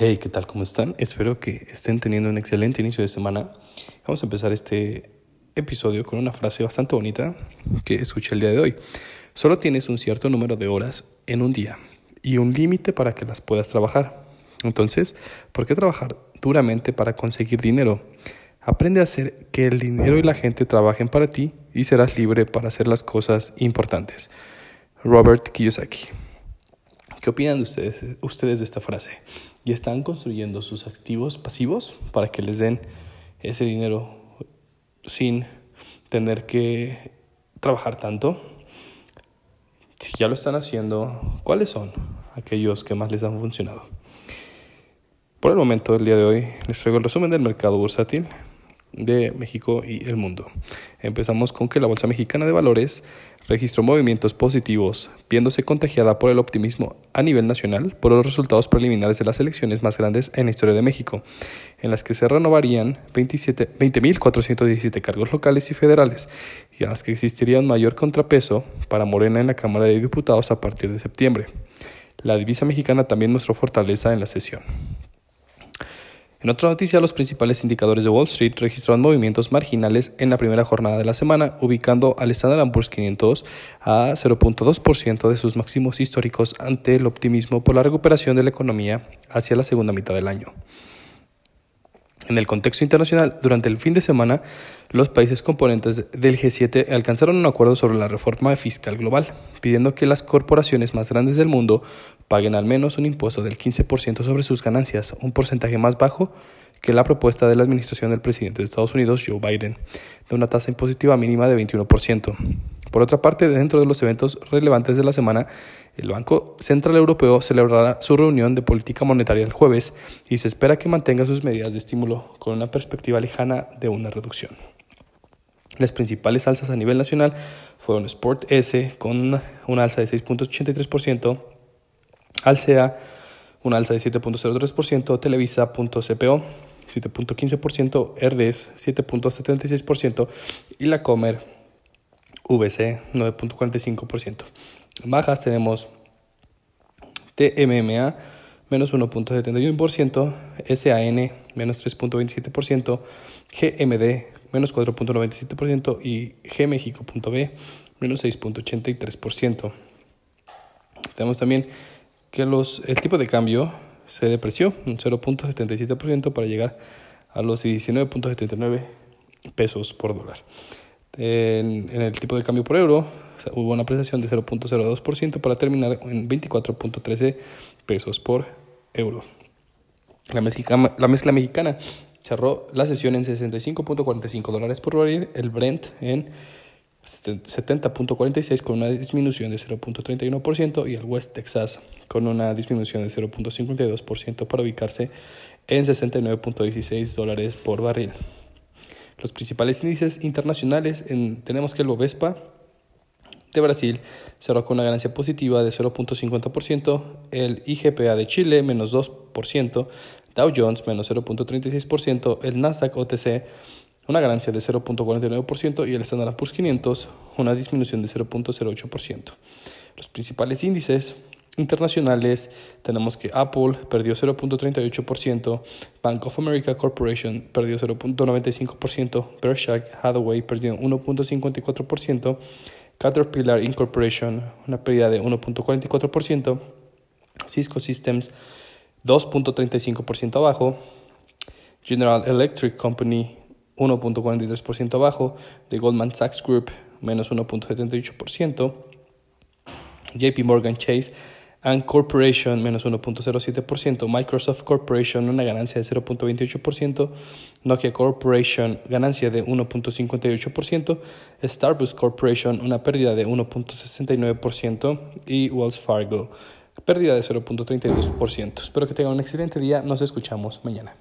Hey, ¿qué tal? ¿Cómo están? Espero que estén teniendo un excelente inicio de semana. Vamos a empezar este episodio con una frase bastante bonita que escuché el día de hoy. Solo tienes un cierto número de horas en un día y un límite para que las puedas trabajar. Entonces, ¿por qué trabajar duramente para conseguir dinero? Aprende a hacer que el dinero y la gente trabajen para ti y serás libre para hacer las cosas importantes. Robert Kiyosaki. ¿Qué opinan de ustedes, ustedes de esta frase? ¿Y están construyendo sus activos pasivos para que les den ese dinero sin tener que trabajar tanto? Si ya lo están haciendo, ¿cuáles son aquellos que más les han funcionado? Por el momento, el día de hoy, les traigo el resumen del mercado bursátil de México y el mundo. Empezamos con que la Bolsa Mexicana de Valores registró movimientos positivos, viéndose contagiada por el optimismo a nivel nacional por los resultados preliminares de las elecciones más grandes en la historia de México, en las que se renovarían 20.417 cargos locales y federales, y en las que existiría un mayor contrapeso para Morena en la Cámara de Diputados a partir de septiembre. La divisa mexicana también mostró fortaleza en la sesión. En otra noticia, los principales indicadores de Wall Street registraron movimientos marginales en la primera jornada de la semana, ubicando al Standard Poor's 500 a 0.2% de sus máximos históricos ante el optimismo por la recuperación de la economía hacia la segunda mitad del año. En el contexto internacional, durante el fin de semana, los países componentes del G7 alcanzaron un acuerdo sobre la reforma fiscal global, pidiendo que las corporaciones más grandes del mundo paguen al menos un impuesto del 15% sobre sus ganancias, un porcentaje más bajo que la propuesta de la administración del presidente de Estados Unidos, Joe Biden, de una tasa impositiva mínima de 21%. Por otra parte, dentro de los eventos relevantes de la semana, el Banco Central Europeo celebrará su reunión de política monetaria el jueves y se espera que mantenga sus medidas de estímulo con una perspectiva lejana de una reducción. Las principales alzas a nivel nacional fueron Sport S con una alza de 6.83%, Alsea una alza de 7.03%, Televisa.cpo 7.15%, RDS 7.76% y la Comer VC 9.45%. Bajas tenemos TMMA menos 1.71%, SAN menos 3.27%, GMD menos 4.97% y GMexico.b menos 6.83%. Tenemos también que los, el tipo de cambio se depreció un 0.77% para llegar a los 19.79 pesos por dólar. En, el tipo de cambio por euro hubo una apreciación de 0.02% para terminar en 24.13 pesos por euro. La mezcla, la mezcla mexicana cerró la sesión en 65.45 dólares por barril, el Brent en 70.46 con una disminución de 0.31% y el West Texas con una disminución de 0.52% para ubicarse en 69.16 dólares por barril. Los principales índices internacionales tenemos que el Bovespa de Brasil cerró con una ganancia positiva de 0.50%, el IGPA de Chile menos 2%, Dow Jones menos 0.36%, el Nasdaq OTC una ganancia de 0.49% y el Standard Poor's 500 una disminución de 0.08%. Los principales índices internacionales. Tenemos que Apple perdió 0.38%, Bank of America Corporation perdió 0.95%, Berkshire Hathaway perdió 1.54%, Caterpillar Incorporation una pérdida de 1.44%, Cisco Systems 2.35% abajo, General Electric Company 1.43% abajo, The Goldman Sachs Group menos 1.78%, JP Morgan Chase and Corporation menos 1.07%, Microsoft Corporation una ganancia de 0.28%, Nokia Corporation ganancia de 1.58%, Starbucks Corporation una pérdida de 1.69% y Wells Fargo pérdida de 0.32%. Espero que tengan un excelente día, nos escuchamos mañana.